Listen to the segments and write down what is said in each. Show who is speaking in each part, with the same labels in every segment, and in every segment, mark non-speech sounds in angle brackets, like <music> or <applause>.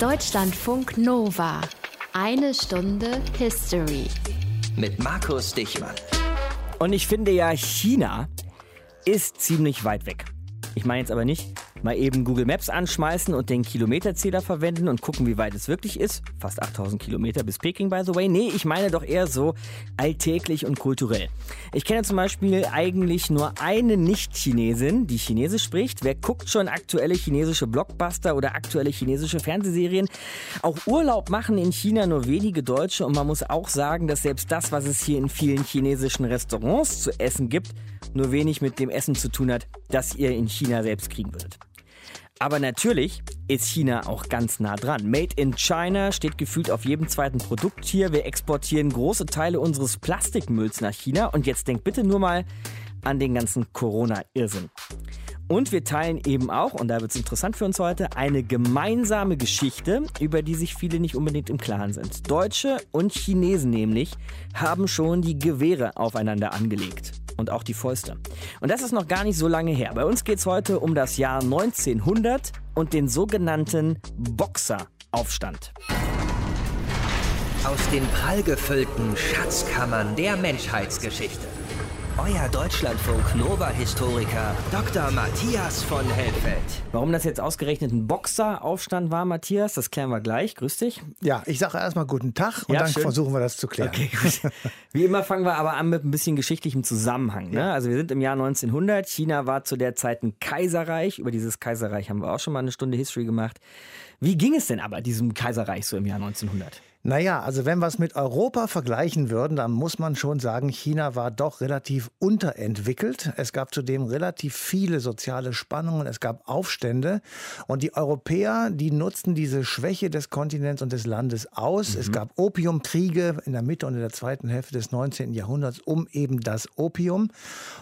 Speaker 1: Deutschlandfunk Nova. Eine Stunde History.
Speaker 2: Mit Markus Dichmann.
Speaker 3: Und ich finde ja, China ist ziemlich weit weg. Ich meine jetzt aber nicht mal eben Google Maps anschmeißen und den Kilometerzähler verwenden und gucken, wie weit es wirklich ist. Fast 8000 Kilometer bis Peking, by the way. Nee, ich meine doch eher so alltäglich und kulturell. Ich kenne zum Beispiel eigentlich nur eine Nicht-Chinesin, die Chinesisch spricht. Wer guckt schon aktuelle chinesische Blockbuster oder aktuelle chinesische Fernsehserien? Auch Urlaub machen in China nur wenige Deutsche und man muss auch sagen, dass selbst das, was es hier in vielen chinesischen Restaurants zu essen gibt, nur wenig mit dem Essen zu tun hat, das ihr in China selbst kriegen würdet. Aber natürlich ist China auch ganz nah dran. Made in China steht gefühlt auf jedem zweiten Produkt hier. Wir exportieren große Teile unseres Plastikmülls nach China. Und jetzt denkt bitte nur mal an den ganzen Corona-Irrsinn. Und wir teilen eben auch, und da wird es interessant für uns heute, eine gemeinsame Geschichte, über die sich viele nicht unbedingt im Klaren sind. Deutsche und Chinesen nämlich haben schon die Gewehre aufeinander angelegt und auch die Fäuste. Und das ist noch gar nicht so lange her. Bei uns geht es heute um das Jahr 1900 und den sogenannten Boxeraufstand.
Speaker 2: Aus den prallgefüllten Schatzkammern der Menschheitsgeschichte. Euer Deutschlandfunk Nova-Historiker Dr. Matthias von Helfeld.
Speaker 3: Warum das jetzt ausgerechnet ein Boxeraufstand war, Matthias, das klären wir gleich. Grüß dich.
Speaker 4: Ja, ich sage erstmal guten Tag und
Speaker 3: Ja,
Speaker 4: dann
Speaker 3: schön.
Speaker 4: versuchen wir das zu klären.
Speaker 3: Okay, gut. <laughs> Wie immer fangen wir aber an mit ein bisschen geschichtlichem Zusammenhang. Ne? Also wir sind im Jahr 1900. China war zu der Zeit ein Kaiserreich. Über dieses Kaiserreich haben wir auch schon mal eine Stunde History gemacht. Wie ging es denn aber diesem Kaiserreich so im Jahr 1900?
Speaker 4: Naja, also wenn wir es mit Europa vergleichen würden, dann muss man schon sagen, China war doch relativ unterentwickelt. Es gab zudem relativ viele soziale Spannungen, es gab Aufstände und die Europäer, die nutzten diese Schwäche des Kontinents und des Landes aus. Es gab Opiumkriege in der Mitte und in der zweiten Hälfte des 19. Jahrhunderts um eben das Opium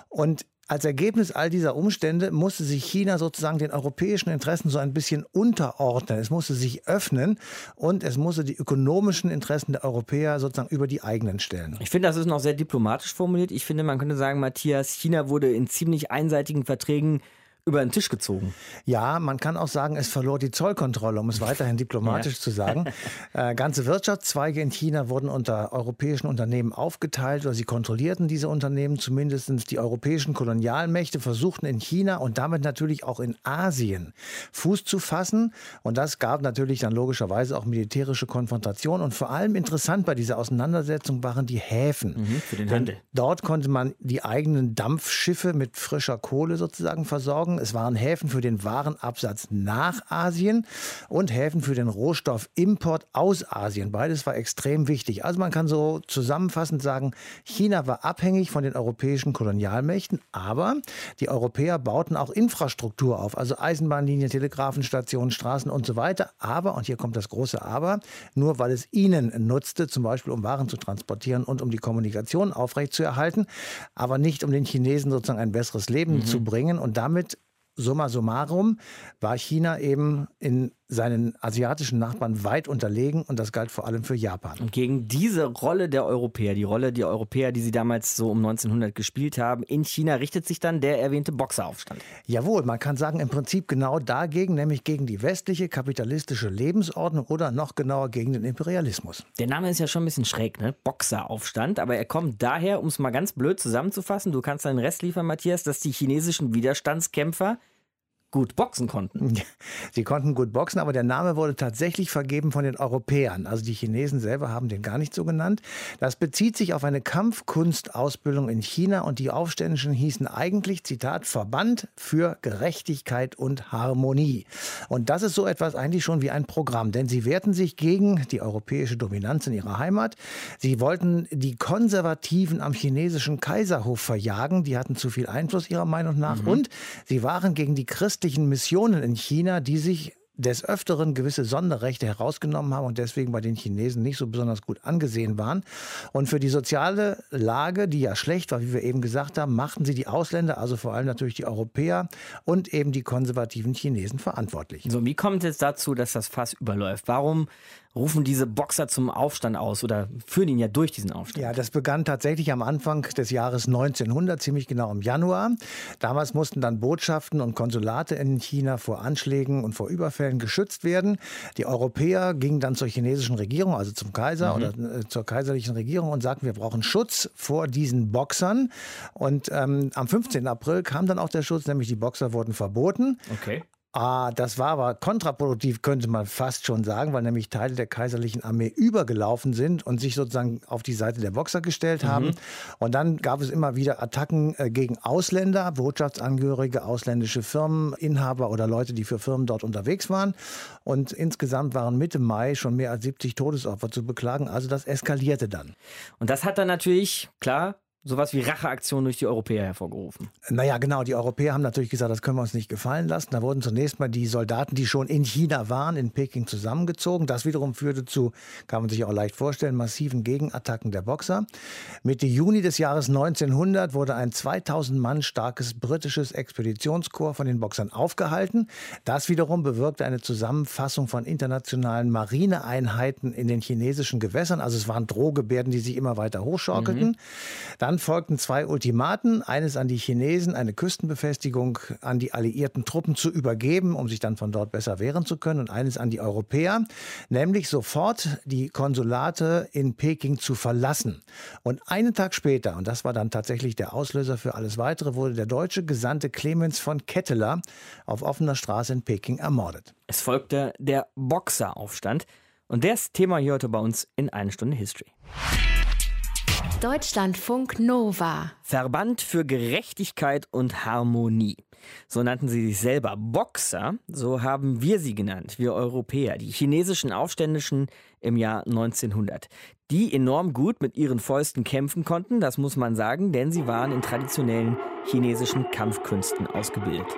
Speaker 4: und als Ergebnis all dieser Umstände musste sich China sozusagen den europäischen Interessen so ein bisschen unterordnen. Es musste sich öffnen und es musste die ökonomischen Interessen der Europäer sozusagen über die eigenen stellen.
Speaker 3: Ich finde, das ist noch sehr diplomatisch formuliert. Ich finde, man könnte sagen, Matthias, China wurde in ziemlich einseitigen Verträgen über den Tisch gezogen.
Speaker 4: Ja, man kann auch sagen, es verlor die Zollkontrolle, um es weiterhin diplomatisch <laughs> zu sagen. <laughs> Äh, ganze Wirtschaftszweige in China wurden unter europäischen Unternehmen aufgeteilt oder sie kontrollierten diese Unternehmen. Zumindest die europäischen Kolonialmächte versuchten in China und damit natürlich auch in Asien Fuß zu fassen. Und das gab natürlich dann logischerweise auch militärische Konfrontationen. Und vor allem interessant bei dieser Auseinandersetzung waren die Häfen.
Speaker 3: für den
Speaker 4: Denn
Speaker 3: Handel.
Speaker 4: Dort konnte man die eigenen Dampfschiffe mit frischer Kohle sozusagen versorgen. Es waren Häfen für den Warenabsatz nach Asien und Häfen für den Rohstoffimport aus Asien. Beides war extrem wichtig. Also man kann so zusammenfassend sagen, China war abhängig von den europäischen Kolonialmächten, aber die Europäer bauten auch Infrastruktur auf, also Eisenbahnlinien, Telegrafenstationen, Straßen und so weiter. Aber, und hier kommt das große Aber, nur weil es ihnen nutzte, zum Beispiel um Waren zu transportieren und um die Kommunikation aufrechtzuerhalten, aber nicht um den Chinesen sozusagen ein besseres Leben zu bringen. Und damit Summa summarum war China eben in seinen asiatischen Nachbarn weit unterlegen und das galt vor allem für Japan.
Speaker 3: Und gegen diese Rolle der Europäer, die Rolle der Europäer, die sie damals so um 1900 gespielt haben, in China richtet sich dann der erwähnte Boxeraufstand.
Speaker 4: Jawohl, man kann sagen, im Prinzip genau dagegen, nämlich gegen die westliche kapitalistische Lebensordnung oder noch genauer gegen den Imperialismus.
Speaker 3: Der Name ist ja schon ein bisschen schräg, ne? Boxeraufstand. Aber er kommt daher, um es mal ganz blöd zusammenzufassen, du kannst deinen Rest liefern, Matthias, dass die chinesischen Widerstandskämpfer gut boxen konnten.
Speaker 4: Sie konnten gut boxen, aber der Name wurde tatsächlich vergeben von den Europäern. Also die Chinesen selber haben den gar nicht so genannt. Das bezieht sich auf eine Kampfkunstausbildung in China und die Aufständischen hießen eigentlich, Zitat, Verband für Gerechtigkeit und Harmonie. Und das ist so etwas eigentlich schon wie ein Programm, denn sie wehrten sich gegen die europäische Dominanz in ihrer Heimat. Sie wollten die Konservativen am chinesischen Kaiserhof verjagen. Die hatten zu viel Einfluss ihrer Meinung nach. Und sie waren gegen die christlichen Missionen in China, die sich des Öfteren gewisse Sonderrechte herausgenommen haben und deswegen bei den Chinesen nicht so besonders gut angesehen waren. Und für die soziale Lage, die ja schlecht war, wie wir eben gesagt haben, machten sie die Ausländer, also vor allem natürlich die Europäer und eben die konservativen Chinesen verantwortlich.
Speaker 3: So, wie kommt es dazu, dass das Fass überläuft? Warum rufen diese Boxer zum Aufstand aus oder führen ihn ja durch diesen Aufstand.
Speaker 4: Ja, das begann tatsächlich am Anfang des Jahres 1900, ziemlich genau im Januar. Damals mussten dann Botschaften und Konsulate in China vor Anschlägen und vor Überfällen geschützt werden. Die Europäer gingen dann zur chinesischen Regierung, also zum Kaiser mhm. oder äh, zur kaiserlichen Regierung und sagten, wir brauchen Schutz vor diesen Boxern. Und ähm, am 15. April kam dann auch der Schutz, nämlich die Boxer wurden verboten.
Speaker 3: Okay.
Speaker 4: Ah, das war aber kontraproduktiv, könnte man fast schon sagen, weil nämlich Teile der kaiserlichen Armee übergelaufen sind und sich sozusagen auf die Seite der Boxer gestellt mhm. haben. Und dann gab es immer wieder Attacken äh, gegen Ausländer, Botschaftsangehörige, ausländische Firmen, Inhaber oder Leute, die für Firmen dort unterwegs waren. Und insgesamt waren Mitte Mai schon mehr als 70 Todesopfer zu beklagen. Also das eskalierte dann.
Speaker 3: Und das hat dann natürlich, klar, sowas wie Racheaktionen durch die Europäer hervorgerufen.
Speaker 4: Naja, genau. Die Europäer haben natürlich gesagt, das können wir uns nicht gefallen lassen. Da wurden zunächst mal die Soldaten, die schon in China waren, in Peking zusammengezogen. Das wiederum führte zu, kann man sich auch leicht vorstellen, massiven Gegenattacken der Boxer. Mitte Juni des Jahres 1900 wurde ein 2000 Mann starkes britisches Expeditionskorps von den Boxern aufgehalten. Das wiederum bewirkte eine Zusammenfassung von internationalen Marineeinheiten in den chinesischen Gewässern. Also es waren Drohgebärden, die sich immer weiter hochschaukelten. Mhm. Dann dann folgten zwei Ultimaten, eines an die Chinesen, eine Küstenbefestigung an die alliierten Truppen zu übergeben, um sich dann von dort besser wehren zu können, und eines an die Europäer, nämlich sofort die Konsulate in Peking zu verlassen. Und einen Tag später, und das war dann tatsächlich der Auslöser für alles Weitere, wurde der deutsche Gesandte Clemens von Ketteler auf offener Straße in Peking ermordet.
Speaker 3: Es folgte der Boxeraufstand. Und der ist Thema hier heute bei uns in eine Stunde History.
Speaker 1: Deutschlandfunk Nova.
Speaker 3: Verband für Gerechtigkeit und Harmonie. So nannten sie sich selber Boxer, so haben wir sie genannt, wir Europäer, die chinesischen Aufständischen im Jahr 1900. Die enorm gut mit ihren Fäusten kämpfen konnten, das muss man sagen, denn sie waren in traditionellen chinesischen Kampfkünsten ausgebildet.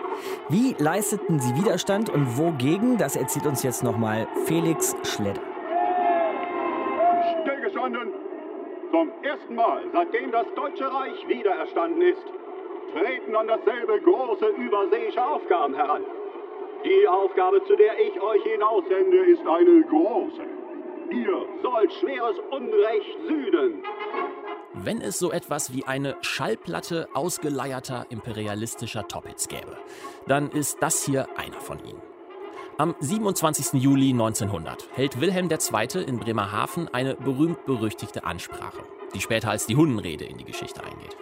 Speaker 3: Wie leisteten sie Widerstand und wogegen, das erzählt uns jetzt nochmal Felix Schledder.
Speaker 5: Zum ersten Mal, seitdem das Deutsche Reich wiedererstanden ist, treten an dasselbe große überseeische Aufgaben heran. Die Aufgabe, zu der ich euch hinaussende, ist eine große. Ihr sollt schweres Unrecht sühnen.
Speaker 6: Wenn es so etwas wie eine Schallplatte ausgeleierter imperialistischer Toppets gäbe, dann ist das hier einer von ihnen. Am 27. Juli 1900 hält Wilhelm II. in Bremerhaven eine berühmt-berüchtigte Ansprache, die später als die Hundenrede in die Geschichte eingeht.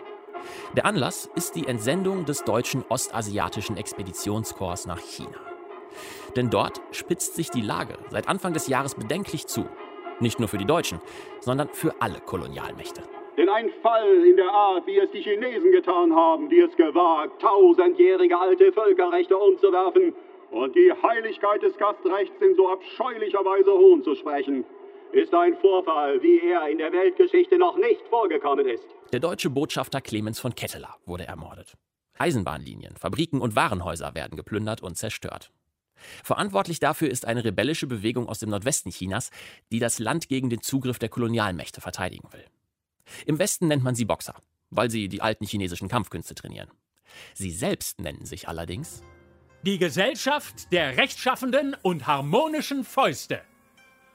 Speaker 6: Der Anlass ist die Entsendung des deutschen ostasiatischen Expeditionskorps nach China. Denn dort spitzt sich die Lage seit Anfang des Jahres bedenklich zu. Nicht nur für die Deutschen, sondern für alle Kolonialmächte.
Speaker 5: Denn ein Fall in der Art, wie es die Chinesen getan haben, die es gewagt, tausendjährige alte Völkerrechte umzuwerfen, und die Heiligkeit des Gastrechts in so abscheulicher Weise hohn zu sprechen, ist ein Vorfall, wie er in der Weltgeschichte noch nicht vorgekommen ist.
Speaker 6: Der deutsche Botschafter Clemens von Ketteler wurde ermordet. Eisenbahnlinien, Fabriken und Warenhäuser werden geplündert und zerstört. Verantwortlich dafür ist eine rebellische Bewegung aus dem Nordwesten Chinas, die das Land gegen den Zugriff der Kolonialmächte verteidigen will. Im Westen nennt man sie Boxer, weil sie die alten chinesischen Kampfkünste trainieren. Sie selbst nennen sich allerdings
Speaker 7: die Gesellschaft der rechtschaffenden und harmonischen Fäuste.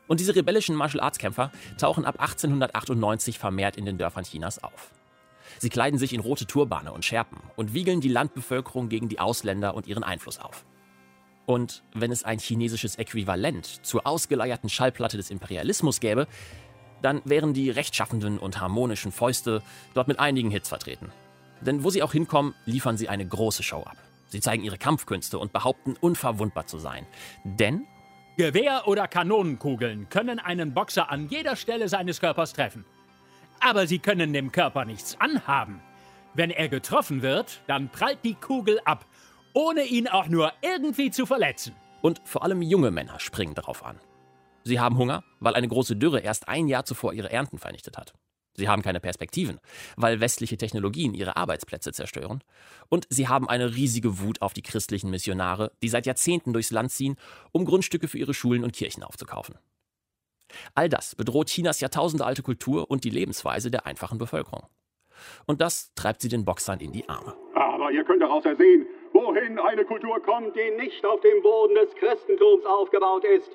Speaker 6: Und diese rebellischen Martial Arts Kämpfer tauchen ab 1898 vermehrt in den Dörfern Chinas auf. Sie kleiden sich in rote Turbane und Schärpen und wiegeln die Landbevölkerung gegen die Ausländer und ihren Einfluss auf. Und wenn es ein chinesisches Äquivalent zur ausgeleierten Schallplatte des Imperialismus gäbe, dann wären die rechtschaffenden und harmonischen Fäuste dort mit einigen Hits vertreten. Denn wo sie auch hinkommen, liefern sie eine große Show ab. Sie zeigen ihre Kampfkünste und behaupten, unverwundbar zu sein. Denn
Speaker 7: Gewehr- oder Kanonenkugeln können einen Boxer an jeder Stelle seines Körpers treffen. Aber sie können dem Körper nichts anhaben. Wenn er getroffen wird, dann prallt die Kugel ab, ohne ihn auch nur irgendwie zu verletzen.
Speaker 6: Und vor allem junge Männer springen darauf an. Sie haben Hunger, weil eine große Dürre erst ein Jahr zuvor ihre Ernten vernichtet hat. Sie haben keine Perspektiven, weil westliche Technologien ihre Arbeitsplätze zerstören. Und sie haben eine riesige Wut auf die christlichen Missionare, die seit Jahrzehnten durchs Land ziehen, um Grundstücke für ihre Schulen und Kirchen aufzukaufen. All das bedroht Chinas jahrtausendealte Kultur und die Lebensweise der einfachen Bevölkerung. Und das treibt sie den Boxern in die Arme.
Speaker 5: Aber ihr könnt daraus ersehen, wohin eine Kultur kommt, die nicht auf dem Boden des Christentums aufgebaut ist.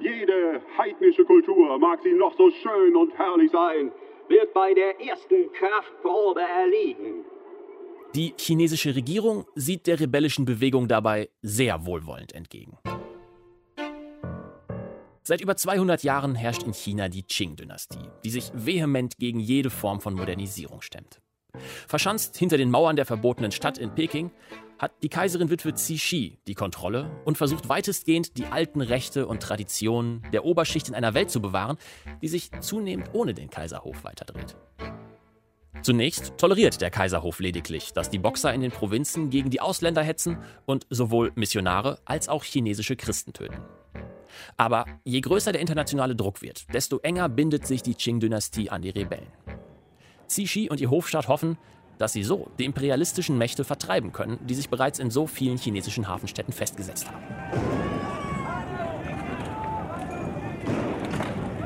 Speaker 5: Jede heidnische Kultur, mag sie noch so schön und herrlich sein, wird bei der ersten Kraftprobe erliegen.
Speaker 6: Die chinesische Regierung sieht der rebellischen Bewegung dabei sehr wohlwollend entgegen. Seit über 200 Jahren herrscht in China die Qing-Dynastie, die sich vehement gegen jede Form von Modernisierung stemmt. Verschanzt hinter den Mauern der verbotenen Stadt in Peking hat die Kaiserin Witwe Cixi die Kontrolle und versucht weitestgehend die alten Rechte und Traditionen der Oberschicht in einer Welt zu bewahren, die sich zunehmend ohne den Kaiserhof weiterdreht. Zunächst toleriert der Kaiserhof lediglich, dass die Boxer in den Provinzen gegen die Ausländer hetzen und sowohl Missionare als auch chinesische Christen töten. Aber je größer der internationale Druck wird, desto enger bindet sich die Qing-Dynastie an die Rebellen. Cixi und ihr Hofstaat hoffen, dass sie so die imperialistischen Mächte vertreiben können, die sich bereits in so vielen chinesischen Hafenstädten festgesetzt haben.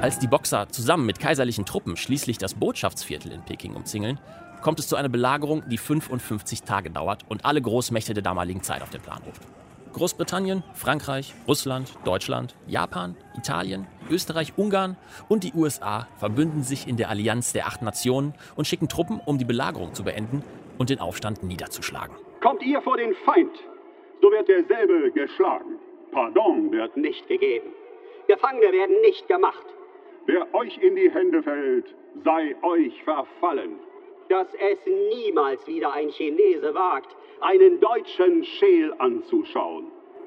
Speaker 6: Als die Boxer zusammen mit kaiserlichen Truppen schließlich das Botschaftsviertel in Peking umzingeln, kommt es zu einer Belagerung, die 55 Tage dauert und alle Großmächte der damaligen Zeit auf den Plan ruft. Großbritannien, Frankreich, Russland, Deutschland, Japan, Italien, Österreich, Ungarn und die USA verbünden sich in der Allianz der acht Nationen und schicken Truppen, um die Belagerung zu beenden und den Aufstand niederzuschlagen.
Speaker 5: Kommt ihr vor den Feind, so wird derselbe geschlagen. Pardon wird nicht gegeben. Gefangene werden nicht gemacht. Wer euch in die Hände fällt, sei euch verfallen. Dass es niemals wieder ein Chinese wagt, einen deutschen Scheel anzuschauen.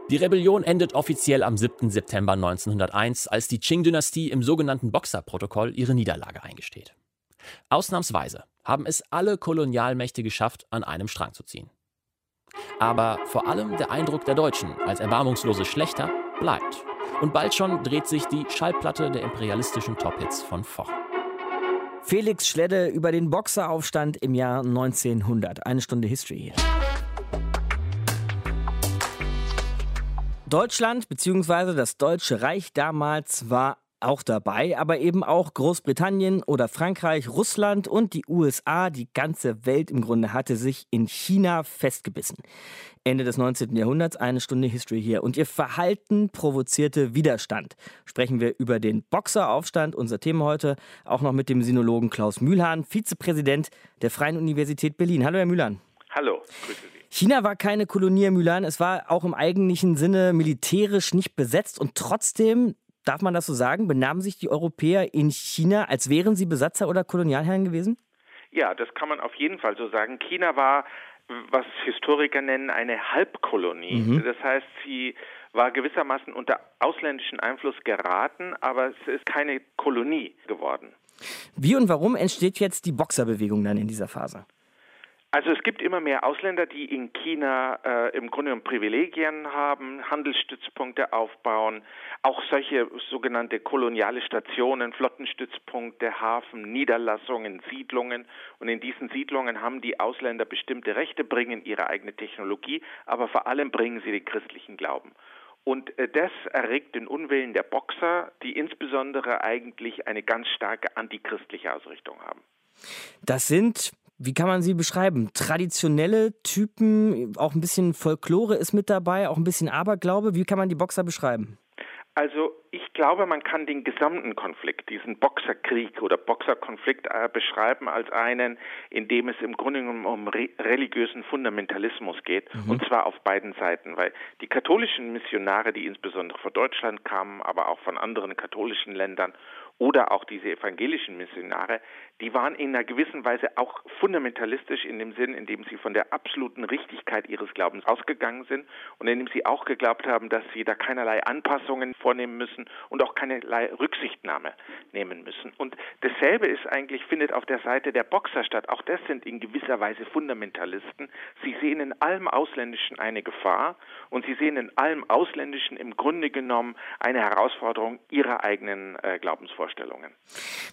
Speaker 6: Die Rebellion endet offiziell am 7. September 1901, als die Qing-Dynastie im sogenannten Boxer-Protokoll ihre Niederlage eingesteht. Ausnahmsweise haben es alle Kolonialmächte geschafft, an einem Strang zu ziehen. Aber vor allem der Eindruck der Deutschen als erbarmungslose Schlechter bleibt. Und bald schon dreht sich die Schallplatte der imperialistischen Top-Hits von vorn.
Speaker 3: Felix Schledde über den Boxeraufstand im Jahr 1900. Eine Stunde History hier. Deutschland bzw. das Deutsche Reich damals war auch dabei, aber eben auch Großbritannien oder Frankreich, Russland und die USA, die ganze Welt im Grunde hatte sich in China festgebissen. Ende des 19. Jahrhunderts, eine Stunde History hier. Und ihr Verhalten provozierte Widerstand. Sprechen wir über den Boxeraufstand, unser Thema heute, auch noch mit dem Sinologen Klaus Mühlhahn, Vizepräsident der Freien Universität Berlin. Hallo, Herr Mühlhahn.
Speaker 8: Hallo, grüße Sie.
Speaker 3: China war keine Kolonie, Herr Mühlhahn. Es war auch im eigentlichen Sinne militärisch nicht besetzt und trotzdem darf man das so sagen, benahmen sich die Europäer in China, als wären sie Besatzer oder Kolonialherren gewesen?
Speaker 8: Ja, das kann man auf jeden Fall so sagen. China war, was Historiker nennen, eine Halbkolonie. Mhm. Das heißt, sie war gewissermaßen unter ausländischen Einfluss geraten, aber es ist keine Kolonie geworden.
Speaker 3: Wie und warum entsteht jetzt die Boxerbewegung dann in dieser Phase?
Speaker 8: Also es gibt immer mehr Ausländer, die in China äh, im Grunde genommen Privilegien haben, Handelsstützpunkte aufbauen, auch solche sogenannte koloniale Stationen, Flottenstützpunkte, Hafen, Niederlassungen, Siedlungen. Und in diesen Siedlungen haben die Ausländer bestimmte Rechte, bringen ihre eigene Technologie, aber vor allem bringen sie den christlichen Glauben. Und äh, das erregt den Unwillen der Boxer, die insbesondere eigentlich eine ganz starke antichristliche Ausrichtung haben.
Speaker 3: Das sind wie kann man sie beschreiben? Traditionelle Typen, auch ein bisschen Folklore ist mit dabei, auch ein bisschen Aberglaube. Wie kann man die Boxer beschreiben?
Speaker 8: Also ich glaube, man kann den gesamten Konflikt, diesen Boxerkrieg oder Boxerkonflikt äh, beschreiben als einen, in dem es im Grunde genommen um re religiösen Fundamentalismus geht, mhm. und zwar auf beiden Seiten, weil die katholischen Missionare, die insbesondere von Deutschland kamen, aber auch von anderen katholischen Ländern oder auch diese evangelischen Missionare, die waren in einer gewissen Weise auch fundamentalistisch in dem Sinn, in dem sie von der absoluten Richtigkeit ihres Glaubens ausgegangen sind und in dem sie auch geglaubt haben, dass sie da keinerlei Anpassungen vornehmen müssen und auch keinerlei Rücksichtnahme nehmen müssen. Und dasselbe ist eigentlich, findet auf der Seite der Boxer statt. Auch das sind in gewisser Weise Fundamentalisten. Sie sehen in allem Ausländischen eine Gefahr und sie sehen in allem Ausländischen im Grunde genommen eine Herausforderung ihrer eigenen äh, Glaubensvorstellungen.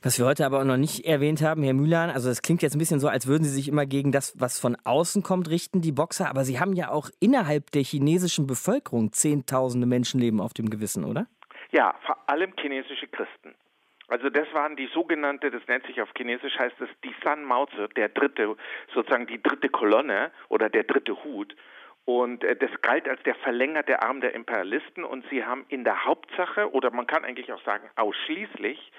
Speaker 3: Was wir heute aber noch nicht erwähnen, erwähnt haben, Herr Mülan, also das klingt jetzt ein bisschen so, als würden Sie sich immer gegen das, was von außen kommt, richten, die Boxer. Aber Sie haben ja auch innerhalb der chinesischen Bevölkerung Zehntausende Menschenleben auf dem Gewissen, oder?
Speaker 8: Ja, vor allem chinesische Christen. Also das waren die sogenannte, das nennt sich auf Chinesisch, heißt es die San Mao Tse, der dritte, sozusagen die dritte Kolonne oder der dritte Hut. Und äh, das galt als der verlängerte Arm der Imperialisten und sie haben in der Hauptsache oder man kann eigentlich auch sagen ausschließlich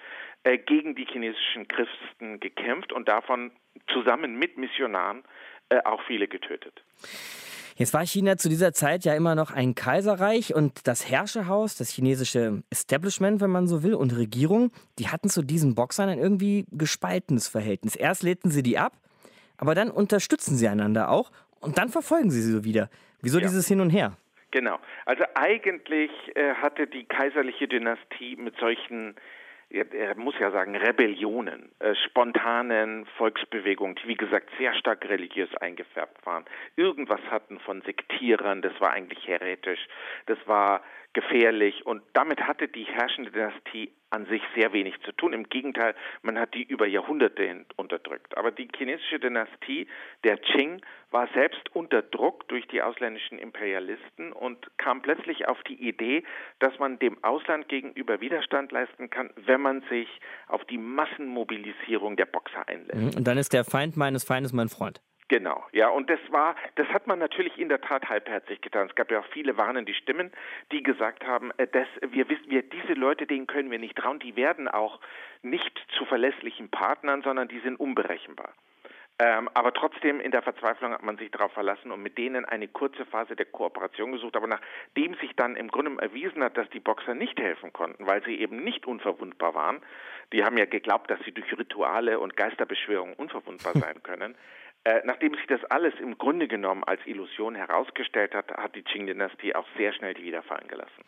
Speaker 8: äh, gegen die chinesischen Christen gekämpft und davon zusammen mit Missionaren äh, auch viele getötet.
Speaker 3: Jetzt war China zu dieser Zeit ja immer noch ein Kaiserreich und das Herrscherhaus, das chinesische Establishment, wenn man so will, und Regierung, die hatten zu diesen Boxern ein irgendwie gespaltenes Verhältnis. Erst lehnten sie die ab, aber dann unterstützen sie einander auch und dann verfolgen sie sie so wieder. Wieso ja. dieses Hin und Her?
Speaker 8: Genau. Also eigentlich äh, hatte die kaiserliche Dynastie mit solchen er muss ja sagen, Rebellionen, äh, spontanen Volksbewegungen, die wie gesagt sehr stark religiös eingefärbt waren, irgendwas hatten von Sektierern, das war eigentlich heretisch, das war gefährlich und damit hatte die herrschende Dynastie an sich sehr wenig zu tun. Im Gegenteil, man hat die über Jahrhunderte unterdrückt. Aber die chinesische Dynastie der Qing war selbst unter Druck durch die ausländischen Imperialisten und kam plötzlich auf die Idee, dass man dem Ausland gegenüber Widerstand leisten kann, wenn man sich auf die Massenmobilisierung der Boxer einlässt.
Speaker 3: Mhm. Und dann ist der Feind meines Feindes mein Freund.
Speaker 8: Genau, ja, und das war, das hat man natürlich in der Tat halbherzig getan. Es gab ja auch viele warnende Stimmen, die gesagt haben, äh, dass wir wissen, wir diese Leute, denen können wir nicht trauen, die werden auch nicht zu verlässlichen Partnern, sondern die sind unberechenbar. Ähm, aber trotzdem in der Verzweiflung hat man sich darauf verlassen und mit denen eine kurze Phase der Kooperation gesucht. Aber nachdem sich dann im Grunde erwiesen hat, dass die Boxer nicht helfen konnten, weil sie eben nicht unverwundbar waren, die haben ja geglaubt, dass sie durch Rituale und Geisterbeschwörungen unverwundbar <laughs> sein können, nachdem sich das alles im Grunde genommen als Illusion herausgestellt hat, hat die Qing-Dynastie auch sehr schnell die Wiederfallen gelassen.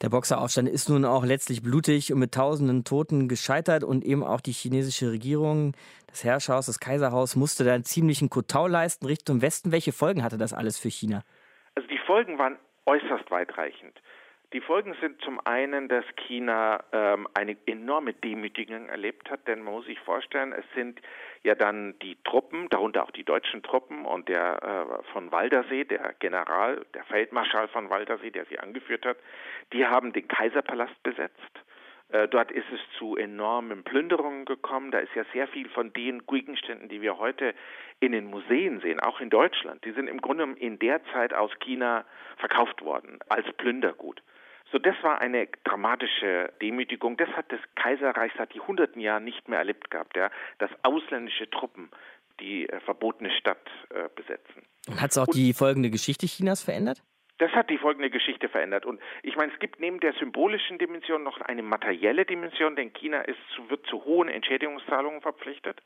Speaker 3: Der Boxeraufstand ist nun auch letztlich blutig und mit tausenden Toten gescheitert und eben auch die chinesische Regierung, das Herrscherhaus, das Kaiserhaus musste da einen ziemlichen Kotau leisten Richtung Westen. Welche Folgen hatte das alles für China?
Speaker 8: Also die Folgen waren äußerst weitreichend. Die Folgen sind zum einen, dass China ähm, eine enorme Demütigung erlebt hat, denn man muss sich vorstellen, es sind ja dann die Truppen, darunter auch die deutschen Truppen und der äh, von Waldersee, der General, der Feldmarschall von Waldersee, der sie angeführt hat, die haben den Kaiserpalast besetzt. Äh, dort ist es zu enormen Plünderungen gekommen. Da ist ja sehr viel von den Gegenständen, die wir heute in den Museen sehen, auch in Deutschland, die sind im Grunde in der Zeit aus China verkauft worden als Plündergut. So, das war eine dramatische Demütigung. Das hat das Kaiserreich seit hunderten Jahren nicht mehr erlebt gehabt, ja, dass ausländische Truppen die äh, verbotene Stadt äh, besetzen.
Speaker 3: Hat es auch Und, die folgende Geschichte Chinas verändert?
Speaker 8: Das hat die folgende Geschichte verändert. Und ich meine, es gibt neben der symbolischen Dimension noch eine materielle Dimension, denn China ist, wird zu hohen Entschädigungszahlungen verpflichtet.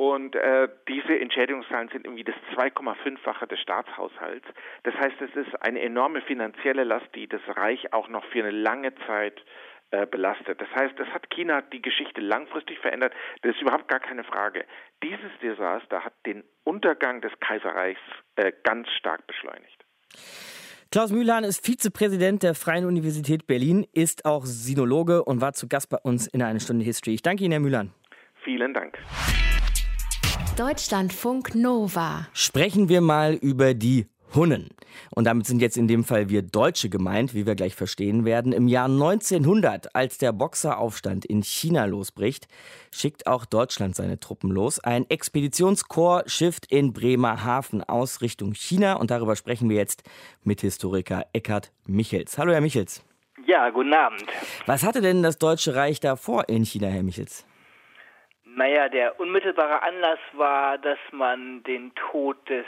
Speaker 8: Und äh, diese Entschädigungszahlen sind irgendwie das 2,5-fache des Staatshaushalts. Das heißt, es ist eine enorme finanzielle Last, die das Reich auch noch für eine lange Zeit äh, belastet. Das heißt, es hat China die Geschichte langfristig verändert. Das ist überhaupt gar keine Frage. Dieses Desaster hat den Untergang des Kaiserreichs äh, ganz stark beschleunigt.
Speaker 3: Klaus Mühlhahn ist Vizepräsident der Freien Universität Berlin, ist auch Sinologe und war zu Gast bei uns in einer Stunde History. Ich danke Ihnen, Herr Mühlhahn.
Speaker 8: Vielen Dank.
Speaker 1: Deutschlandfunk Nova.
Speaker 3: Sprechen wir mal über die Hunnen. Und damit sind jetzt in dem Fall wir Deutsche gemeint, wie wir gleich verstehen werden. Im Jahr 1900, als der Boxeraufstand in China losbricht, schickt auch Deutschland seine Truppen los. Ein Expeditionskorps schifft in Bremerhaven aus Richtung China. Und darüber sprechen wir jetzt mit Historiker Eckhard Michels. Hallo, Herr Michels.
Speaker 9: Ja, guten Abend.
Speaker 3: Was hatte denn das Deutsche Reich da vor in China, Herr Michels?
Speaker 9: Naja, der unmittelbare Anlass war, dass man den Tod des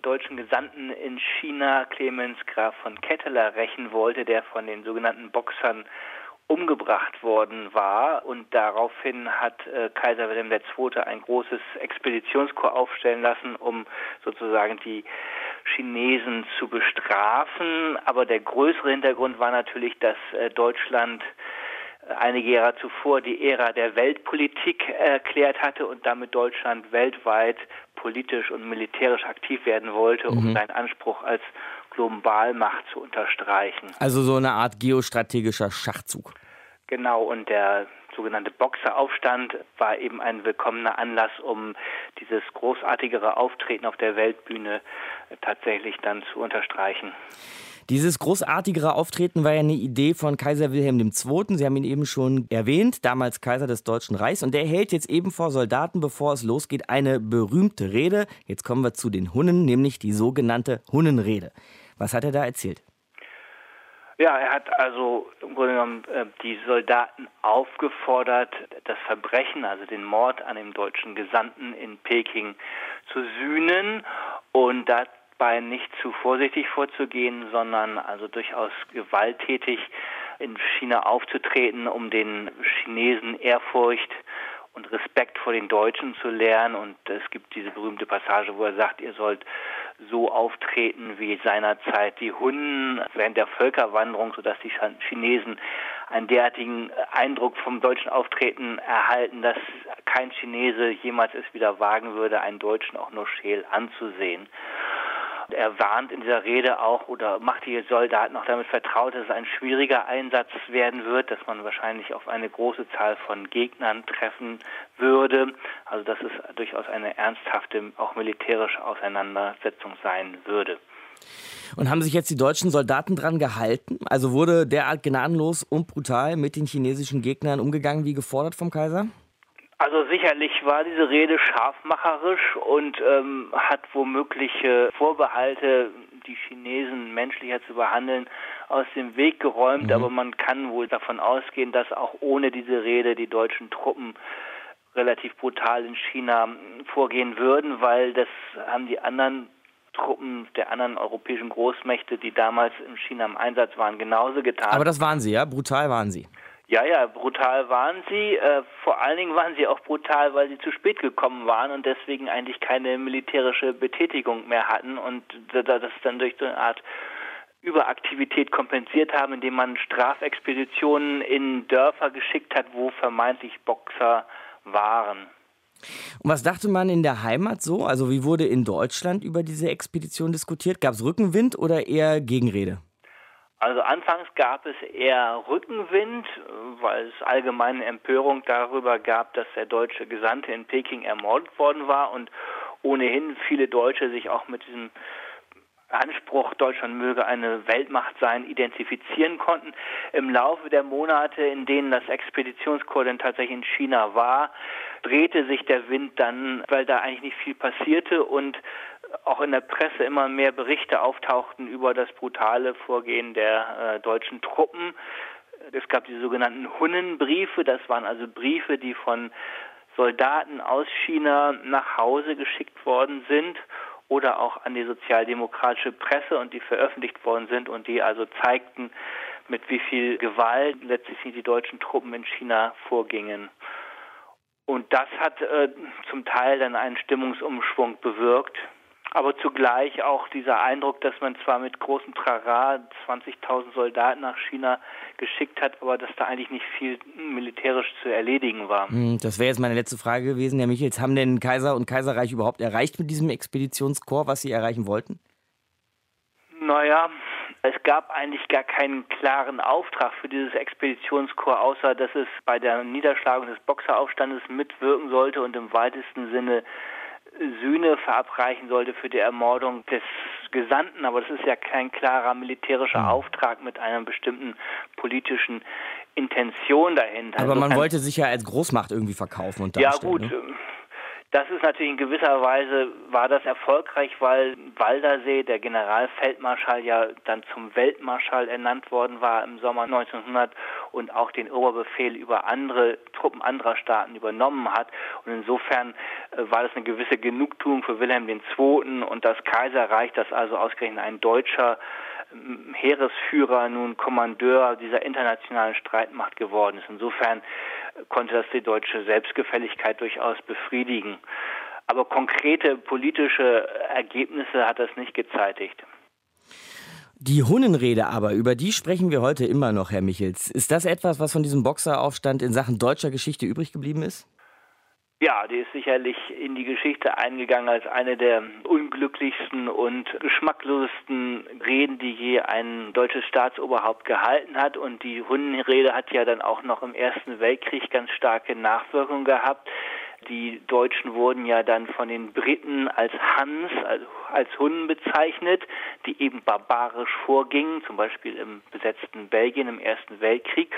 Speaker 9: deutschen Gesandten in China, Clemens Graf von Ketteler, rächen wollte, der von den sogenannten Boxern umgebracht worden war. Und daraufhin hat äh, Kaiser Wilhelm II. ein großes Expeditionskorps aufstellen lassen, um sozusagen die Chinesen zu bestrafen. Aber der größere Hintergrund war natürlich, dass äh, Deutschland einige Jahre zuvor die Ära der Weltpolitik erklärt hatte und damit Deutschland weltweit politisch und militärisch aktiv werden wollte, um mhm. seinen Anspruch als Globalmacht zu unterstreichen.
Speaker 3: Also so eine Art geostrategischer Schachzug.
Speaker 9: Genau, und der sogenannte Boxeraufstand war eben ein willkommener Anlass, um dieses großartigere Auftreten auf der Weltbühne tatsächlich dann zu unterstreichen.
Speaker 3: Dieses großartigere Auftreten war ja eine Idee von Kaiser Wilhelm II. Sie haben ihn eben schon erwähnt, damals Kaiser des Deutschen Reichs. Und der hält jetzt eben vor Soldaten, bevor es losgeht, eine berühmte Rede. Jetzt kommen wir zu den Hunnen, nämlich die sogenannte Hunnenrede. Was hat er da erzählt?
Speaker 9: Ja, er hat also im Grunde genommen äh, die Soldaten aufgefordert, das Verbrechen, also den Mord an dem deutschen Gesandten in Peking zu sühnen und dabei nicht zu vorsichtig vorzugehen, sondern also durchaus gewalttätig in China aufzutreten, um den Chinesen Ehrfurcht und Respekt vor den Deutschen zu lernen. Und es gibt diese berühmte Passage, wo er sagt, ihr sollt so auftreten wie seinerzeit die Hunnen während der Völkerwanderung, sodass die Chinesen einen derartigen Eindruck vom deutschen Auftreten erhalten, dass kein Chinese jemals es wieder wagen würde, einen Deutschen auch nur scheel anzusehen. Er warnt in dieser Rede auch oder macht die Soldaten auch damit vertraut, dass es ein schwieriger Einsatz werden wird, dass man wahrscheinlich auf eine große Zahl von Gegnern treffen würde. Also dass es durchaus eine ernsthafte, auch militärische Auseinandersetzung sein würde.
Speaker 3: Und haben sich jetzt die deutschen Soldaten dran gehalten? Also wurde derart gnadenlos und brutal mit den chinesischen Gegnern umgegangen, wie gefordert vom Kaiser?
Speaker 9: Also sicherlich war diese Rede scharfmacherisch und ähm, hat womöglich Vorbehalte, die Chinesen menschlicher zu behandeln, aus dem Weg geräumt. Mhm. Aber man kann wohl davon ausgehen, dass auch ohne diese Rede die deutschen Truppen relativ brutal in China vorgehen würden, weil das haben die anderen Truppen der anderen europäischen Großmächte, die damals in China im Einsatz waren, genauso getan.
Speaker 3: Aber das waren sie, ja? Brutal waren sie.
Speaker 9: Ja, ja, brutal waren sie. Äh, vor allen Dingen waren sie auch brutal, weil sie zu spät gekommen waren und deswegen eigentlich keine militärische Betätigung mehr hatten und das dann durch so eine Art Überaktivität kompensiert haben, indem man Strafexpeditionen in Dörfer geschickt hat, wo vermeintlich Boxer waren.
Speaker 3: Und was dachte man in der Heimat so? Also wie wurde in Deutschland über diese Expedition diskutiert? Gab es Rückenwind oder eher Gegenrede?
Speaker 9: Also anfangs gab es eher Rückenwind, weil es allgemeine Empörung darüber gab, dass der deutsche Gesandte in Peking ermordet worden war und ohnehin viele Deutsche sich auch mit diesem Anspruch, Deutschland möge eine Weltmacht sein, identifizieren konnten. Im Laufe der Monate, in denen das Expeditionskorps dann tatsächlich in China war, drehte sich der Wind dann, weil da eigentlich nicht viel passierte und auch in der Presse immer mehr Berichte auftauchten über das brutale Vorgehen der äh, deutschen Truppen. Es gab die sogenannten Hunnenbriefe, das waren also Briefe, die von Soldaten aus China nach Hause geschickt worden sind oder auch an die sozialdemokratische Presse und die veröffentlicht worden sind und die also zeigten, mit wie viel Gewalt letztlich die deutschen Truppen in China vorgingen. Und das hat äh, zum Teil dann einen Stimmungsumschwung bewirkt aber zugleich auch dieser Eindruck, dass man zwar mit großem Trara 20.000 Soldaten nach China geschickt hat, aber dass da eigentlich nicht viel militärisch zu erledigen war.
Speaker 3: Hm, das wäre jetzt meine letzte Frage gewesen, Herr Michels. Haben denn Kaiser und Kaiserreich überhaupt erreicht mit diesem Expeditionskorps, was sie erreichen wollten?
Speaker 9: Naja, es gab eigentlich gar keinen klaren Auftrag für dieses Expeditionskorps, außer dass es bei der Niederschlagung des Boxeraufstandes mitwirken sollte und im weitesten Sinne Sühne verabreichen sollte für die Ermordung des Gesandten, aber das ist ja kein klarer militärischer hm. Auftrag mit einer bestimmten politischen Intention dahinter.
Speaker 3: Aber man wollte sich ja als Großmacht irgendwie verkaufen und darstellen.
Speaker 9: Ja gut, ne? Das ist natürlich in gewisser Weise war das erfolgreich, weil Waldersee, der Generalfeldmarschall, ja dann zum Weltmarschall ernannt worden war im Sommer 1900 und auch den Oberbefehl über andere Truppen anderer Staaten übernommen hat. Und insofern äh, war das eine gewisse Genugtuung für Wilhelm II. und das Kaiserreich, das also ausgerechnet ein deutscher ähm, Heeresführer nun Kommandeur dieser internationalen Streitmacht geworden ist. Insofern konnte das die deutsche Selbstgefälligkeit durchaus befriedigen. Aber konkrete politische Ergebnisse hat das nicht gezeitigt.
Speaker 3: Die Hunnenrede aber, über die sprechen wir heute immer noch, Herr Michels. Ist das etwas, was von diesem Boxeraufstand in Sachen deutscher Geschichte übrig geblieben ist?
Speaker 9: Ja, die ist sicherlich in die Geschichte eingegangen als eine der unglücklichsten und geschmacklosesten Reden, die je ein deutsches Staatsoberhaupt gehalten hat. Und die Hundenrede hat ja dann auch noch im Ersten Weltkrieg ganz starke Nachwirkungen gehabt. Die Deutschen wurden ja dann von den Briten als Hans, also als Hunnen bezeichnet, die eben barbarisch vorgingen, zum Beispiel im besetzten Belgien im Ersten Weltkrieg.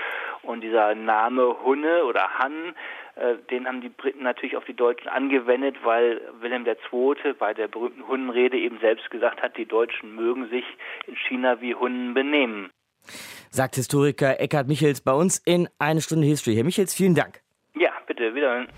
Speaker 9: Und dieser Name Hunne oder Han, äh, den haben die Briten natürlich auf die Deutschen angewendet, weil Wilhelm II. bei der berühmten Hunnenrede eben selbst gesagt hat, die Deutschen mögen sich in China wie Hunnen benehmen.
Speaker 3: Sagt Historiker Eckhard Michels bei uns in Eine Stunde History. Herr Michels, vielen Dank.
Speaker 9: Ja, bitte, wiederhören.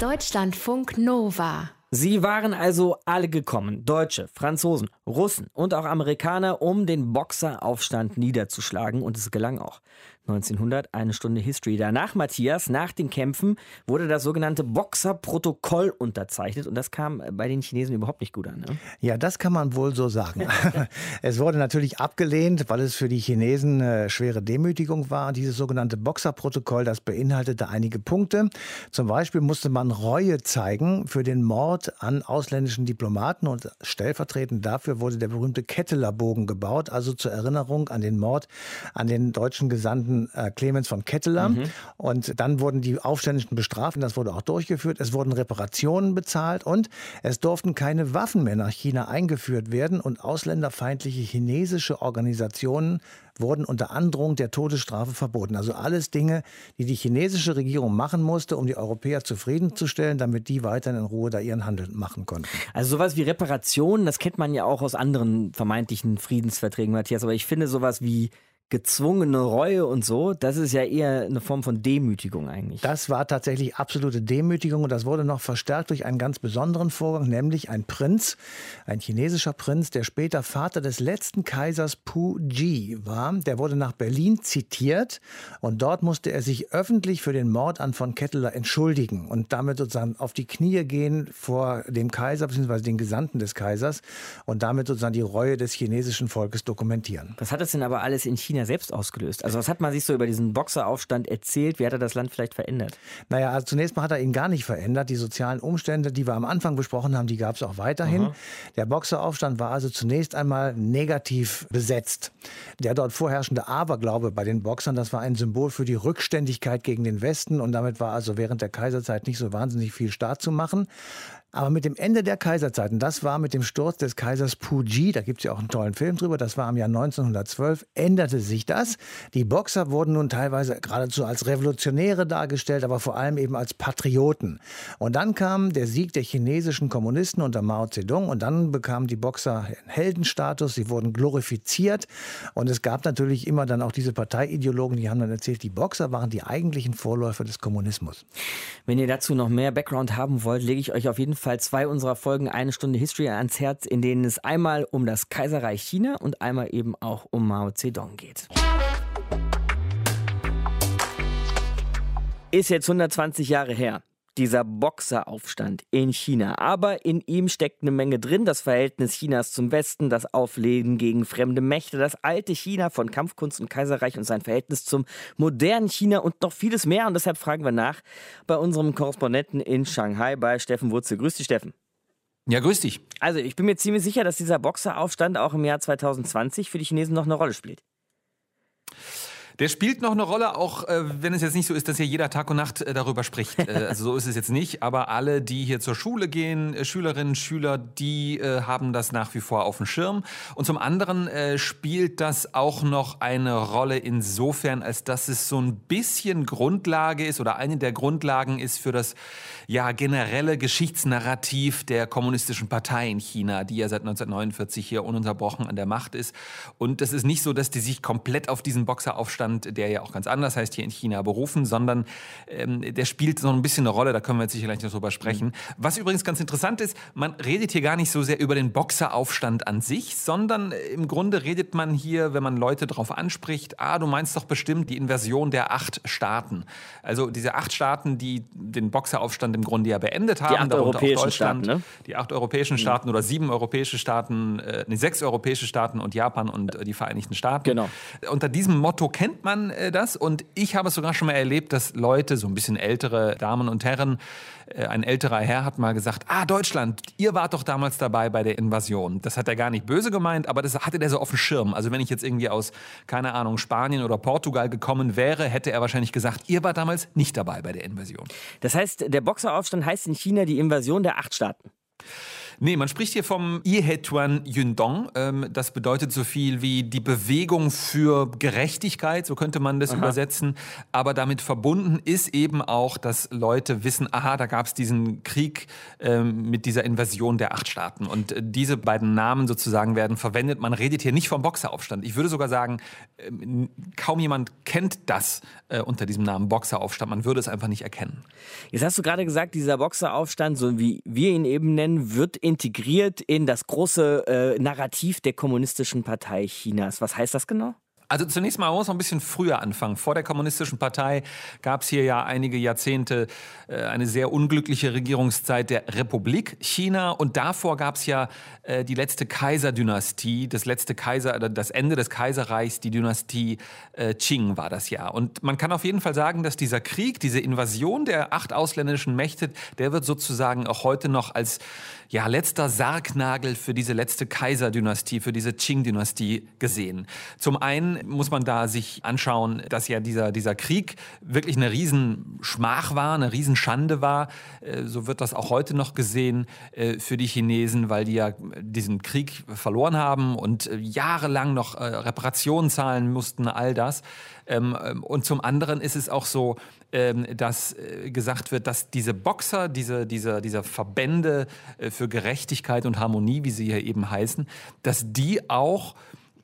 Speaker 1: Deutschlandfunk Nova.
Speaker 3: Sie waren also alle gekommen, Deutsche, Franzosen, Russen und auch Amerikaner, um den Boxeraufstand niederzuschlagen und es gelang auch. 1900, eine Stunde History. Danach, Matthias, nach den Kämpfen wurde das sogenannte Boxerprotokoll unterzeichnet und das kam bei den Chinesen überhaupt nicht gut an. Ne?
Speaker 4: Ja, das kann man wohl so sagen. <laughs> es wurde natürlich abgelehnt, weil es für die Chinesen eine schwere Demütigung war. Dieses sogenannte Boxerprotokoll, das beinhaltete einige Punkte. Zum Beispiel musste man Reue zeigen für den Mord an ausländischen Diplomaten und stellvertretend dafür wurde der berühmte Ketteler-Bogen gebaut, also zur Erinnerung an den Mord an den deutschen Gesandten äh, Clemens von Ketteler. Mhm. Und dann wurden die Aufständischen bestraft und das wurde auch durchgeführt. Es wurden Reparationen bezahlt und es durften keine Waffen mehr nach China eingeführt werden und ausländerfeindliche chinesische Organisationen wurden unter Androhung der Todesstrafe verboten. Also alles Dinge, die die chinesische Regierung machen musste, um die Europäer zufriedenzustellen, damit die weiterhin in Ruhe da ihren Handel machen konnten.
Speaker 3: Also sowas wie Reparationen, das kennt man ja auch aus anderen vermeintlichen Friedensverträgen, Matthias. Aber ich finde sowas wie gezwungene Reue und so, das ist ja eher eine Form von Demütigung eigentlich.
Speaker 4: Das war tatsächlich absolute Demütigung und das wurde noch verstärkt durch einen ganz besonderen Vorgang, nämlich ein Prinz, ein chinesischer Prinz, der später Vater des letzten Kaisers Pu Ji war. Der wurde nach Berlin zitiert und dort musste er sich öffentlich für den Mord an von Ketteler entschuldigen und damit sozusagen auf die Knie gehen vor dem Kaiser bzw. den Gesandten des Kaisers und damit sozusagen die Reue des chinesischen Volkes dokumentieren.
Speaker 3: Was hat das denn aber alles in China ja selbst ausgelöst. Also was hat man sich so über diesen Boxeraufstand erzählt? Wie hat er das Land vielleicht verändert?
Speaker 4: Naja, also zunächst mal hat er ihn gar nicht verändert. Die sozialen Umstände, die wir am Anfang besprochen haben, die gab es auch weiterhin. Aha. Der Boxeraufstand war also zunächst einmal negativ besetzt. Der dort vorherrschende Aberglaube bei den Boxern, das war ein Symbol für die Rückständigkeit gegen den Westen und damit war also während der Kaiserzeit nicht so wahnsinnig viel Staat zu machen. Aber mit dem Ende der Kaiserzeiten, das war mit dem Sturz des Kaisers Puji, da gibt es ja auch einen tollen Film drüber, das war im Jahr 1912, änderte sich das. Die Boxer wurden nun teilweise geradezu als Revolutionäre dargestellt, aber vor allem eben als Patrioten. Und dann kam der Sieg der chinesischen Kommunisten unter Mao Zedong und dann bekamen die Boxer Heldenstatus, sie wurden glorifiziert und es gab natürlich immer dann auch diese Parteiideologen, die haben dann erzählt, die Boxer waren die eigentlichen Vorläufer des Kommunismus.
Speaker 3: Wenn ihr dazu noch mehr Background haben wollt, lege ich euch auf jeden Fall Fall zwei unserer Folgen Eine Stunde History ans Herz, in denen es einmal um das Kaiserreich China und einmal eben auch um Mao Zedong geht. Ist jetzt 120 Jahre her dieser Boxeraufstand in China. Aber in ihm steckt eine Menge drin. Das Verhältnis Chinas zum Westen, das Aufleben gegen fremde Mächte, das alte China von Kampfkunst und Kaiserreich und sein Verhältnis zum modernen China und noch vieles mehr. Und deshalb fragen wir nach bei unserem Korrespondenten in Shanghai bei Steffen Wurzel. Grüß dich, Steffen.
Speaker 10: Ja, grüß dich.
Speaker 3: Also, ich bin mir ziemlich sicher, dass dieser Boxeraufstand auch im Jahr 2020 für die Chinesen noch eine Rolle spielt.
Speaker 10: Der spielt noch eine Rolle, auch äh, wenn es jetzt nicht so ist, dass hier jeder Tag und Nacht äh, darüber spricht. <laughs> Äh, also so ist es jetzt nicht. Aber alle, die hier zur Schule gehen, äh, Schülerinnen, Schüler, die äh, haben das nach wie vor auf dem Schirm. Und zum anderen äh, spielt das auch noch eine Rolle insofern, als dass es so ein bisschen Grundlage ist oder eine der Grundlagen ist für das ja generelle Geschichtsnarrativ der kommunistischen Partei in China, die ja seit 1949 hier ununterbrochen an der Macht ist. Und das ist nicht so, dass die sich komplett auf diesen Boxeraufstand Zustand, der ja auch ganz anders heißt, hier in China berufen, sondern ähm, der spielt so ein bisschen eine Rolle, da können wir jetzt sicher gleich noch drüber sprechen. Mhm. Was übrigens ganz interessant ist, man redet hier gar nicht so sehr über den Boxeraufstand an sich, sondern äh, im Grunde redet man hier, wenn man Leute darauf anspricht, ah, du meinst doch bestimmt die Inversion der acht Staaten. Also diese acht Staaten, die den Boxeraufstand im Grunde ja beendet haben,
Speaker 3: die acht europäischen Staaten, ne?
Speaker 10: die acht europäischen mhm. Staaten oder sieben europäische Staaten, äh, nee, sechs europäische Staaten und Japan und äh, die Vereinigten Staaten.
Speaker 3: Genau.
Speaker 10: Unter diesem Motto kennt nennt man äh, das. Und ich habe es sogar schon mal erlebt, dass Leute, so ein bisschen ältere Damen und Herren, äh, ein älterer Herr hat mal gesagt, ah, Deutschland, ihr wart doch damals dabei bei der Invasion. Das hat er gar nicht böse gemeint, aber das hatte der so auf dem Schirm. Also wenn ich jetzt irgendwie aus, keine Ahnung, Spanien oder Portugal gekommen wäre, hätte er wahrscheinlich gesagt, ihr wart damals nicht dabei bei der Invasion.
Speaker 3: Das heißt, der Boxeraufstand heißt in China die Invasion der acht Staaten.
Speaker 10: Nee, man spricht hier vom Ihetuan Yundong. Ähm, das bedeutet so viel wie die Bewegung für Gerechtigkeit, so könnte man das Aha. übersetzen. Aber damit verbunden ist eben auch, dass Leute wissen, aha, da gab es diesen Krieg ähm, mit dieser Invasion der acht Staaten. Und äh, diese beiden Namen sozusagen werden verwendet. Man redet hier nicht vom Boxeraufstand. Ich würde sogar sagen, ähm, kaum jemand kennt das äh, unter diesem Namen Boxeraufstand. Man würde es einfach nicht erkennen.
Speaker 3: Jetzt hast du gerade gesagt, dieser Boxeraufstand, so wie wir ihn eben nennen, wird in integriert in das große äh, Narrativ der Kommunistischen Partei Chinas. Was heißt das genau?
Speaker 10: Also zunächst mal muss man ein bisschen früher anfangen. Vor der Kommunistischen Partei gab es hier ja einige Jahrzehnte äh, eine sehr unglückliche Regierungszeit der Republik China und davor gab es ja äh, die letzte Kaiserdynastie, das letzte Kaiser, das Ende des Kaiserreichs, die Dynastie äh, Qing war das ja. Und man kann auf jeden Fall sagen, dass dieser Krieg, diese Invasion der acht ausländischen Mächte, der wird sozusagen auch heute noch als ja, letzter Sargnagel für diese letzte Kaiserdynastie, für diese Qing-Dynastie gesehen. Zum einen muss man da sich anschauen, dass ja dieser, dieser Krieg wirklich eine Riesenschmach war, eine Riesenschande war. Äh, so wird das auch heute noch gesehen äh, für die Chinesen, weil die ja diesen Krieg verloren haben und äh, jahrelang noch Reparationen zahlen mussten, all das. Ähm, ähm, und zum anderen ist es auch so, dass gesagt wird, dass diese Boxer, diese, diese, diese Verbände für Gerechtigkeit und Harmonie, wie sie hier eben heißen, dass die auch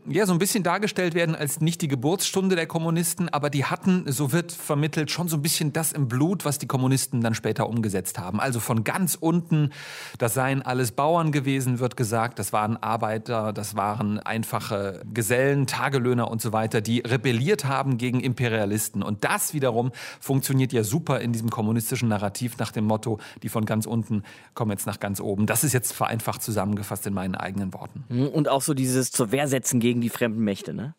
Speaker 10: ja, so ein bisschen dargestellt werden als nicht die Geburtsstunde der Kommunisten, aber die hatten, so wird vermittelt, schon so ein bisschen das im Blut, was die Kommunisten dann später umgesetzt haben. Also von ganz unten, das seien alles Bauern gewesen, wird gesagt, das waren Arbeiter, das waren einfache Gesellen, Tagelöhner und so weiter, die rebelliert haben gegen Imperialisten. Und das wiederum funktioniert ja super in diesem kommunistischen Narrativ nach dem Motto, die von ganz unten kommen jetzt nach ganz oben. Das ist jetzt vereinfacht zusammengefasst in meinen eigenen Worten.
Speaker 3: Und auch so dieses zur Wehrsetzen gegen gegen die fremden Mächte, ne?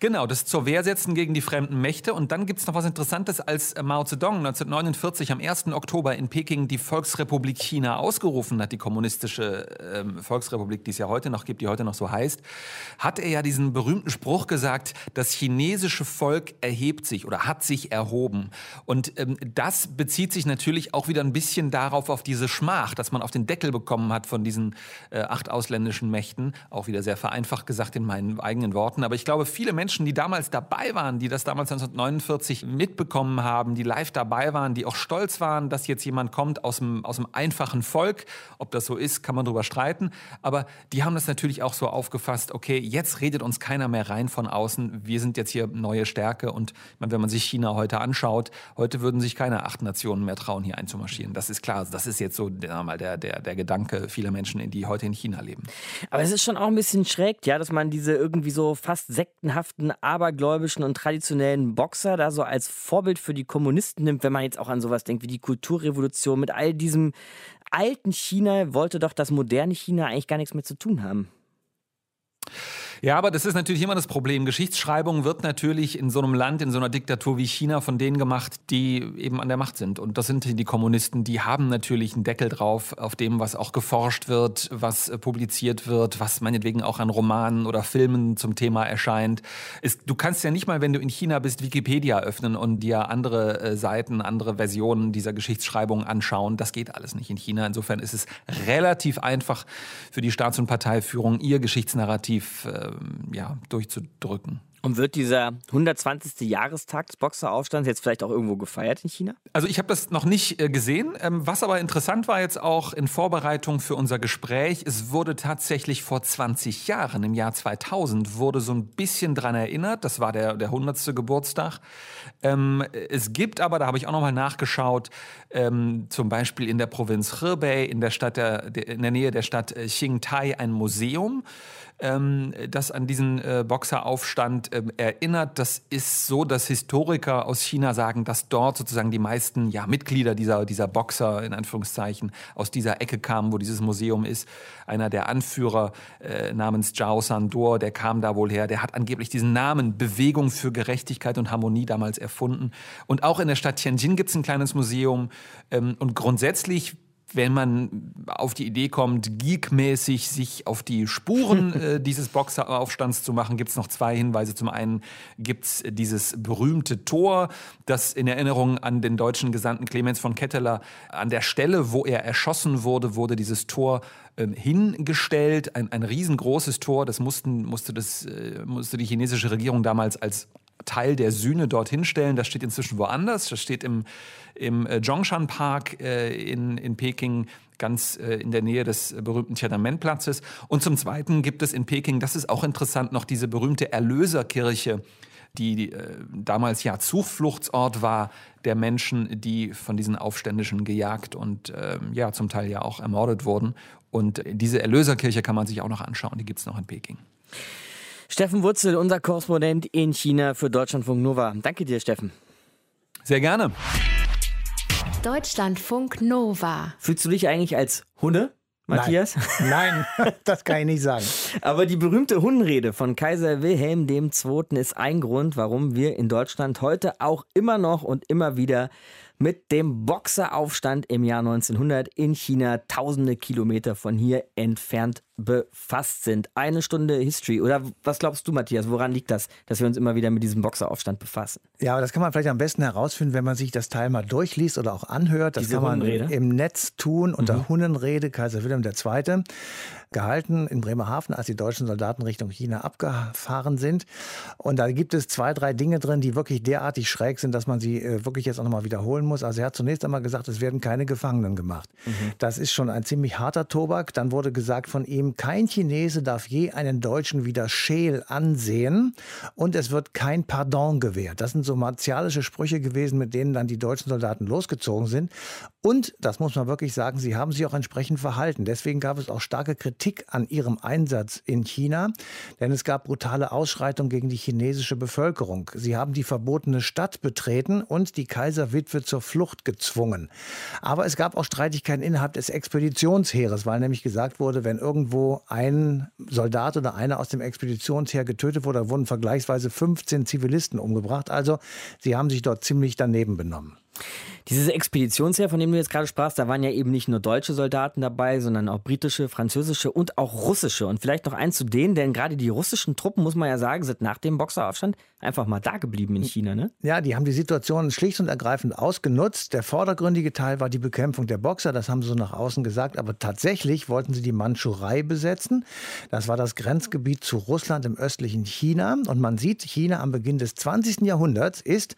Speaker 10: Genau, das zur Wehr setzen gegen die fremden Mächte. Und dann gibt es noch was Interessantes, als äh, Mao Zedong 1949 am 1. Oktober in Peking die Volksrepublik China ausgerufen hat, die kommunistische ähm, Volksrepublik, die es ja heute noch gibt, die heute noch so heißt, hat er ja diesen berühmten Spruch gesagt, das chinesische Volk erhebt sich oder hat sich erhoben. Und ähm, das bezieht sich natürlich auch wieder ein bisschen darauf, auf diese Schmach, dass man auf den Deckel bekommen hat von diesen äh, acht ausländischen Mächten. Auch wieder sehr vereinfacht gesagt in meinen eigenen Worten. Aber ich glaube, viele Menschen, die damals dabei waren, die das damals 1949 mitbekommen haben, die live dabei waren, die auch stolz waren, dass jetzt jemand kommt aus dem, aus dem einfachen Volk. Ob das so ist, kann man drüber streiten. Aber die haben das natürlich auch so aufgefasst, okay, jetzt redet uns keiner mehr rein von außen. Wir sind jetzt hier neue Stärke. Und wenn man sich China heute anschaut, heute würden sich keine acht Nationen mehr trauen, hier einzumarschieren. Das ist klar. Das ist jetzt so der, der, der, der Gedanke vieler Menschen, die heute in China leben.
Speaker 3: Aber es ist schon auch ein bisschen schräg, ja, dass man diese irgendwie so fast Sekt sektenhaften, abergläubischen und traditionellen Boxer da so als Vorbild für die Kommunisten nimmt, wenn man jetzt auch an sowas denkt wie die Kulturrevolution mit all diesem alten China, wollte doch das moderne China eigentlich gar nichts mehr zu tun haben.
Speaker 10: Ja, aber das ist natürlich immer das Problem. Geschichtsschreibung wird natürlich in so einem Land, in so einer Diktatur wie China von denen gemacht, die eben an der Macht sind. Und das sind die Kommunisten, die haben natürlich einen Deckel drauf auf dem, was auch geforscht wird, was äh, publiziert wird, was meinetwegen auch an Romanen oder Filmen zum Thema erscheint. Es, du kannst ja nicht mal, wenn du in China bist, Wikipedia öffnen und dir andere äh, Seiten, andere Versionen dieser Geschichtsschreibung anschauen. Das geht alles nicht in China. Insofern ist es relativ einfach für die Staats- und Parteiführung, ihr Geschichtsnarrativ äh, ja, durchzudrücken.
Speaker 3: Und wird dieser 120. Jahrestag des Boxeraufstands jetzt vielleicht auch irgendwo gefeiert in China?
Speaker 10: Also ich habe das noch nicht äh, gesehen. Ähm, was aber interessant war jetzt auch in Vorbereitung für unser Gespräch, es wurde tatsächlich vor 20 Jahren, im Jahr 2000, wurde so ein bisschen dran erinnert. Das war der, der 100. Geburtstag. Ähm, es gibt aber, da habe ich auch nochmal nachgeschaut, ähm, zum Beispiel in der Provinz Hebei, in der, Stadt der, der, in der Nähe der Stadt äh, Qingtai, ein Museum ähm, das an diesen äh, Boxeraufstand ähm, erinnert. Das ist so, dass Historiker aus China sagen, dass dort sozusagen die meisten ja, Mitglieder dieser, dieser Boxer in Anführungszeichen aus dieser Ecke kamen, wo dieses Museum ist. Einer der Anführer äh, namens Zhao Sandor, der kam da wohl her. Der hat angeblich diesen Namen Bewegung für Gerechtigkeit und Harmonie damals erfunden. Und auch in der Stadt Tianjin gibt es ein kleines Museum. Ähm, und grundsätzlich wenn man auf die Idee kommt, geekmäßig sich auf die Spuren <laughs> äh, dieses Boxeraufstands zu machen, gibt es noch zwei Hinweise. Zum einen gibt es dieses berühmte Tor, das in Erinnerung an den deutschen Gesandten Clemens von Ketteler an der Stelle, wo er erschossen wurde, wurde dieses Tor ähm, hingestellt. Ein, ein riesengroßes Tor, das, mussten, musste, das äh, musste die chinesische Regierung damals als Teil der Sühne dorthin stellen. Das steht inzwischen woanders. Das steht im, im äh, Zhongshan Park äh, in, in Peking ganz äh, in der Nähe des berühmten Tiananmen-Platzes. Und zum Zweiten gibt es in Peking, das ist auch interessant, noch diese berühmte Erlöserkirche, die äh, damals ja Zufluchtsort war der Menschen, die von diesen Aufständischen gejagt und äh, ja zum Teil ja auch ermordet wurden. Und diese Erlöserkirche kann man sich auch noch anschauen, die gibt es noch in Peking.
Speaker 3: Steffen Wurzel, unser Korrespondent in China für Deutschlandfunk Nova. Danke dir, Steffen.
Speaker 10: Sehr gerne.
Speaker 1: Deutschlandfunk Nova.
Speaker 3: Fühlst du dich eigentlich als Hunde? Matthias?
Speaker 4: Nein. <laughs> Nein, das kann ich nicht sagen. <laughs>
Speaker 3: Aber die berühmte Hundenrede von Kaiser Wilhelm II. ist ein Grund, warum wir in Deutschland heute auch immer noch und immer wieder mit dem Boxeraufstand im Jahr 1900 in China, tausende Kilometer von hier entfernt befasst sind. Eine Stunde History. Oder was glaubst du, Matthias? Woran liegt das, dass wir uns immer wieder mit diesem Boxeraufstand befassen?
Speaker 4: Ja, aber das kann man vielleicht am besten herausfinden, wenn man sich das Teil mal durchliest oder auch anhört. Das Diese kann man im Netz tun unter mhm. Hunnenrede, Kaiser Wilhelm II gehalten in Bremerhaven, als die deutschen Soldaten Richtung China abgefahren sind. Und da gibt es zwei, drei Dinge drin, die wirklich derartig schräg sind, dass man sie äh, wirklich jetzt auch nochmal wiederholen muss. Also er hat zunächst einmal gesagt, es werden keine Gefangenen gemacht. Mhm. Das ist schon ein ziemlich harter Tobak. Dann wurde gesagt von ihm, kein Chinese darf je einen Deutschen wieder scheel ansehen und es wird kein Pardon gewährt. Das sind so martialische Sprüche gewesen, mit denen dann die deutschen Soldaten losgezogen sind. Und, das muss man wirklich sagen, sie haben sich auch entsprechend verhalten. Deswegen gab es auch starke Kritik an ihrem Einsatz in China, denn es gab brutale Ausschreitungen gegen die chinesische Bevölkerung. Sie haben die verbotene Stadt betreten und die Kaiserwitwe zur Flucht gezwungen. Aber es gab auch Streitigkeiten innerhalb des Expeditionsheeres, weil nämlich gesagt wurde, wenn irgendwo ein Soldat oder einer aus dem Expeditionsheer getötet wurde, wurden vergleichsweise 15 Zivilisten umgebracht. Also sie haben sich dort ziemlich daneben benommen.
Speaker 3: Dieses Expeditionsheer, von dem du jetzt gerade sprachst, da waren ja eben nicht nur deutsche Soldaten dabei, sondern auch britische, französische und auch russische. Und vielleicht noch eins zu denen, denn gerade die russischen Truppen, muss man ja sagen, sind nach dem Boxeraufstand einfach mal da geblieben in China, ne?
Speaker 4: Ja, die haben die Situation schlicht und ergreifend ausgenutzt. Der vordergründige Teil war die Bekämpfung der Boxer, das haben sie so nach außen gesagt. Aber tatsächlich wollten sie die Mandschurei besetzen. Das war das Grenzgebiet zu Russland im östlichen China. Und man sieht, China am Beginn des 20. Jahrhunderts ist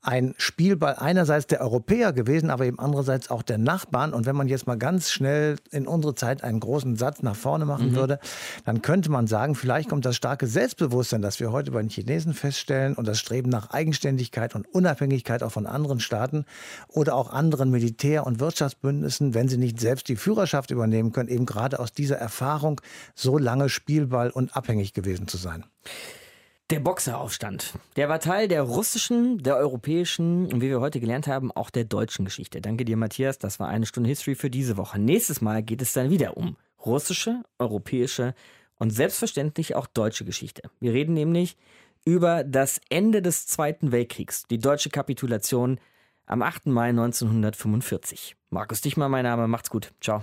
Speaker 4: ein Spielball einerseits der Europäer gewesen, aber eben andererseits auch der Nachbarn. Und wenn man jetzt mal ganz schnell in unsere Zeit einen großen Satz nach vorne machen mhm. würde, dann könnte man sagen, vielleicht kommt das starke Selbstbewusstsein, das wir heute bei den Chinesen feststellen und das Streben nach Eigenständigkeit und Unabhängigkeit auch von anderen Staaten oder auch anderen Militär- und Wirtschaftsbündnissen, wenn sie nicht selbst die Führerschaft übernehmen können, eben gerade aus dieser Erfahrung, so lange Spielball und abhängig gewesen zu sein.
Speaker 3: Der Boxeraufstand. Der war Teil der russischen, der europäischen und wie wir heute gelernt haben, auch der deutschen Geschichte. Danke dir, Matthias. Das war eine Stunde History für diese Woche. Nächstes Mal geht es dann wieder um russische, europäische und selbstverständlich auch deutsche Geschichte. Wir reden nämlich über das Ende des Zweiten Weltkriegs, die deutsche Kapitulation am 8. Mai 1945. Markus Dichmann, mein Name. Macht's gut. Ciao.